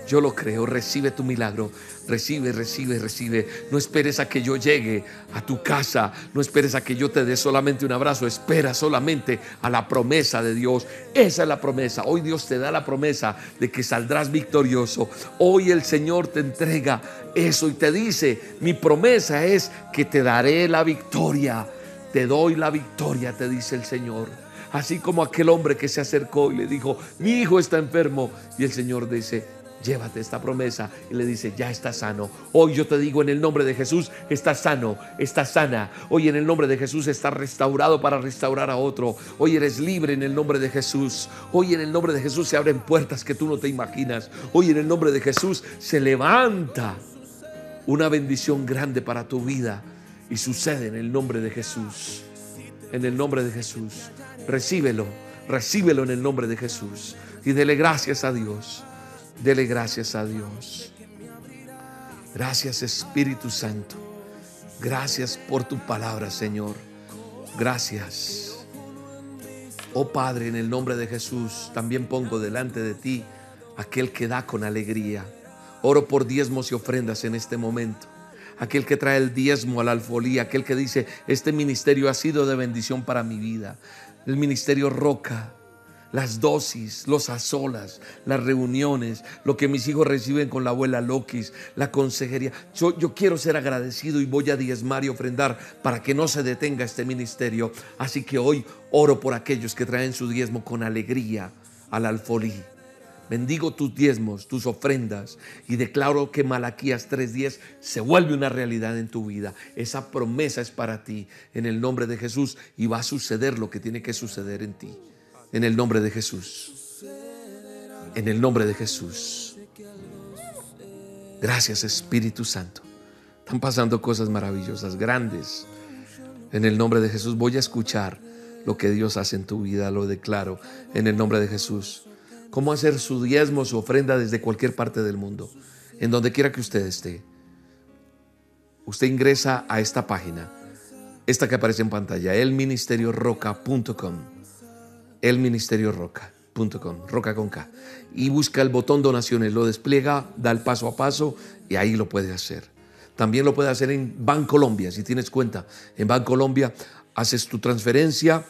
Yo lo creo, recibe tu milagro, recibe, recibe, recibe. No esperes a que yo llegue a tu casa, no esperes a que yo te dé solamente un abrazo, espera solamente a la promesa de Dios. Esa es la promesa. Hoy Dios te da la promesa de que saldrás victorioso. Hoy el Señor te entrega eso y te dice, mi promesa es que te daré la victoria. Te doy la victoria, te dice el Señor. Así como aquel hombre que se acercó y le dijo, mi hijo está enfermo. Y el Señor dice, llévate esta promesa y le dice, ya está sano. Hoy yo te digo en el nombre de Jesús, está sano, está sana. Hoy en el nombre de Jesús está restaurado para restaurar a otro. Hoy eres libre en el nombre de Jesús. Hoy en el nombre de Jesús se abren puertas que tú no te imaginas. Hoy en el nombre de Jesús se levanta una bendición grande para tu vida y sucede en el nombre de Jesús. En el nombre de Jesús. Recíbelo, recíbelo en el nombre de Jesús y dele gracias a Dios. Dele gracias a Dios. Gracias Espíritu Santo. Gracias por tu palabra, Señor. Gracias. Oh Padre, en el nombre de Jesús, también pongo delante de ti aquel que da con alegría. Oro por diezmos y ofrendas en este momento. Aquel que trae el diezmo a la alfolía, aquel que dice, este ministerio ha sido de bendición para mi vida. El ministerio Roca, las dosis, los azolas, las reuniones, lo que mis hijos reciben con la abuela Lokis, la consejería. Yo, yo quiero ser agradecido y voy a diezmar y ofrendar para que no se detenga este ministerio. Así que hoy oro por aquellos que traen su diezmo con alegría al alfolí bendigo tus diezmos, tus ofrendas y declaro que Malaquías 3:10 se vuelve una realidad en tu vida. Esa promesa es para ti en el nombre de Jesús y va a suceder lo que tiene que suceder en ti. En el nombre de Jesús. En el nombre de Jesús. Gracias Espíritu Santo. Están pasando cosas maravillosas, grandes. En el nombre de Jesús voy a escuchar lo que Dios hace en tu vida, lo declaro en el nombre de Jesús. Cómo hacer su diezmo, su ofrenda desde cualquier parte del mundo, en donde quiera que usted esté. Usted ingresa a esta página, esta que aparece en pantalla, elministerioroca.com. Elministerioroca.com, roca con K. Y busca el botón donaciones, lo despliega, da el paso a paso y ahí lo puede hacer. También lo puede hacer en Bancolombia, si tienes cuenta. En Bancolombia haces tu transferencia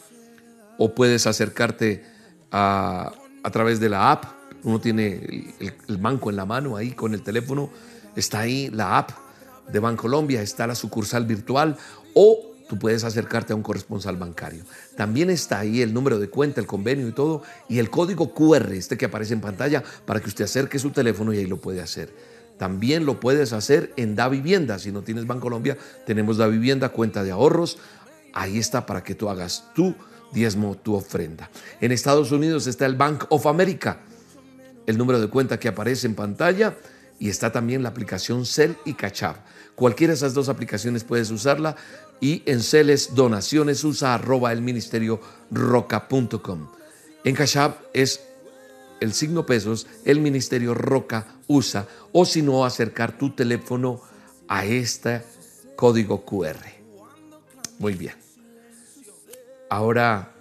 o puedes acercarte a, través de la app. Uno tiene el, banco en la mano ahí con el teléfono. Está ahí la app de Bancolombia, está la sucursal virtual o tú puedes acercarte a un corresponsal bancario. También está ahí el número de cuenta, el convenio y todo, y el código QR, este que aparece en pantalla, para que usted acerque su teléfono y ahí lo puede hacer. También lo puedes hacer en Da Vivienda. Si no tienes Bancolombia, tenemos Da Vivienda, cuenta de ahorros. Ahí está para que tú hagas tu diezmo, tu ofrenda. En Estados Unidos está el Bank of America, el número de cuenta que aparece en pantalla y está también la aplicación Cell y Cachab. Cualquiera de esas dos aplicaciones puedes usarla y en Cell es donaciones usa arroba el ministerio roca.com. En Cachab es el signo pesos, el ministerio roca usa o si no acercar tu teléfono a este código QR. Muy bien. Ahora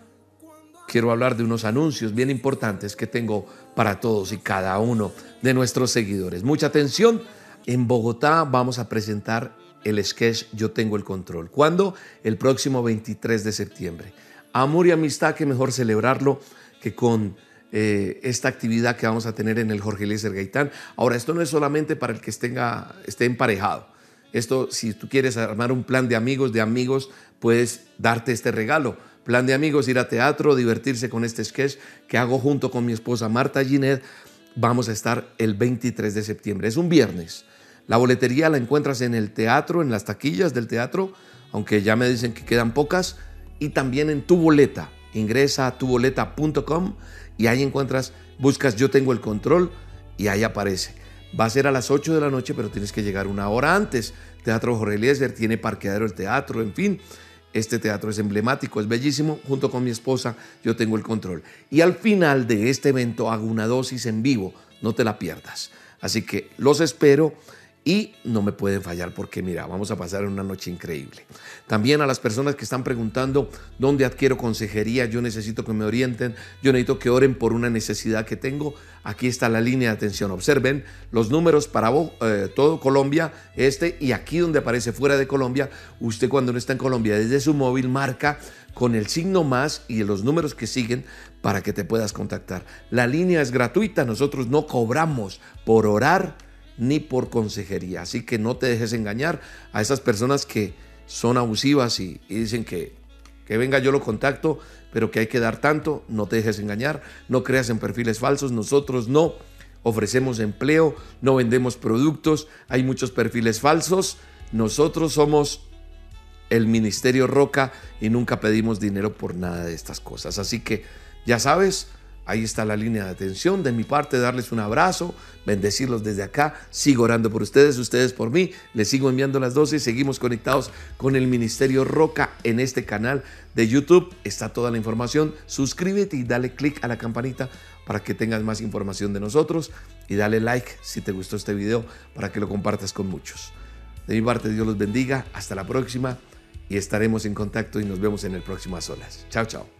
quiero hablar de unos anuncios bien importantes que tengo para todos y cada uno de nuestros seguidores. Mucha atención. En Bogotá vamos a presentar el sketch Yo tengo el control. ¿Cuándo? El próximo 23 de septiembre. Amor y amistad, que mejor celebrarlo que con eh, esta actividad que vamos a tener en el Jorge Eliezer Gaitán. Ahora, esto no es solamente para el que esté emparejado. Esto, si tú quieres armar un plan de amigos, de amigos, puedes darte este regalo Plan de amigos, ir a teatro, divertirse con este sketch que hago junto con mi esposa Marta Ginet. Vamos a estar el 23 de septiembre. Es un viernes. La boletería la encuentras en el teatro, en las taquillas del teatro, aunque ya me dicen que quedan pocas, y también en tu boleta. Ingresa a tuboleta.com y ahí encuentras, buscas Yo tengo el control y ahí aparece. Va a ser a las 8 de la noche, pero tienes que llegar una hora antes. Teatro Jorge Eliezer tiene parqueadero el teatro, en fin. Este teatro es emblemático, es bellísimo. Junto con mi esposa yo tengo el control. Y al final de este evento hago una dosis en vivo. No te la pierdas. Así que los espero y no me pueden fallar porque mira, vamos a pasar una noche increíble. También a las personas que están preguntando dónde adquiero consejería, yo necesito que me orienten, yo necesito que oren por una necesidad que tengo. Aquí está la línea de atención. Observen los números para eh, todo Colombia, este y aquí donde aparece fuera de Colombia, usted cuando no está en Colombia desde su móvil marca con el signo más y los números que siguen para que te puedas contactar. La línea es gratuita, nosotros no cobramos por orar ni por consejería. Así que no te dejes engañar a esas personas que son abusivas y, dicen que, que venga yo lo contacto, pero que hay que dar tanto. No te dejes engañar, no creas en perfiles falsos. Nosotros no ofrecemos empleo, no vendemos productos, hay muchos perfiles falsos. Nosotros somos el Ministerio Roca y nunca pedimos dinero por nada de estas cosas. Así que ya sabes, Ahí está la línea de atención. De mi parte, darles un abrazo, bendecirlos desde acá. Sigo orando por ustedes, ustedes por mí. Les sigo enviando las dosis. Seguimos conectados con el Ministerio Roca en este canal de YouTube. Está toda la información. Suscríbete y dale click a la campanita para que tengas más información de nosotros. Y dale like si te gustó este video para que lo compartas con muchos. De mi parte, Dios los bendiga. Hasta la próxima y estaremos en contacto y nos vemos en el próximo A Solas. Chao, chao.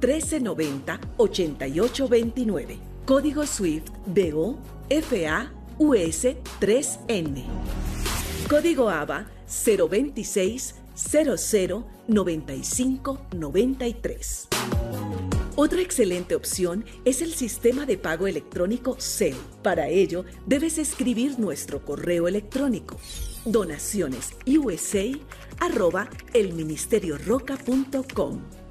1390 8829. Código SWIFT BO FA US 3N. Código ABA 026 00 95 93. Otra excelente opción es el sistema de pago electrónico CEL. Para ello, debes escribir nuestro correo electrónico donaciones arroba elministerioroca.com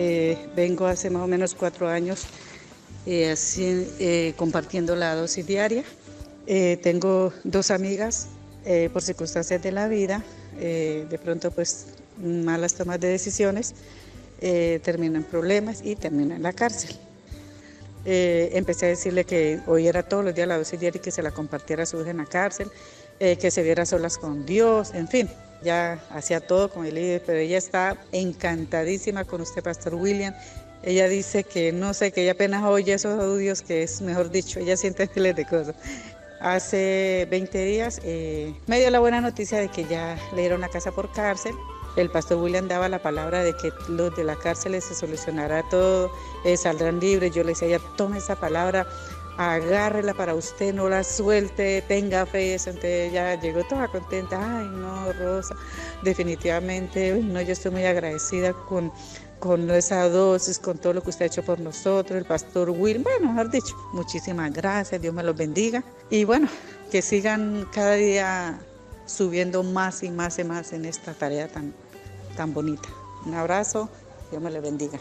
Eh, vengo hace más o menos cuatro años eh, así, eh, compartiendo la dosis diaria. tengo dos amigas, por circunstancias de la vida, de pronto pues malas tomas de decisiones, terminan problemas y terminan la cárcel. empecé a decirle que hoy todos los días la dosis diaria y que se la compartiera a su hija en la cárcel, que se viera solas con Dios, en fin ya hacía todo con el líder, pero ella está encantadísima con usted, Pastor William. Ella dice que no sé, que ella apenas oye esos audios, que es mejor dicho, ella siente *laughs* miles de cosas. Hace 20 días eh, me dio la buena noticia de que ya le dieron la casa por cárcel. El pastor William daba la palabra de que los de la cárcel se solucionará todo, eh, saldrán libres. Yo le decía, ya tome esa palabra, agárrela para usted, no la suelte, tenga fe. Entonces ella llegó toda contenta, ay no, Rosa, definitivamente, no, yo estoy muy agradecida con, con esa dosis, con todo lo que usted ha hecho por nosotros, el pastor Will, bueno, mejor dicho, muchísimas gracias, Dios me los bendiga. Y bueno, que sigan cada día subiendo más y más y más en esta tarea tan, tan bonita. Un abrazo, Dios me los bendiga.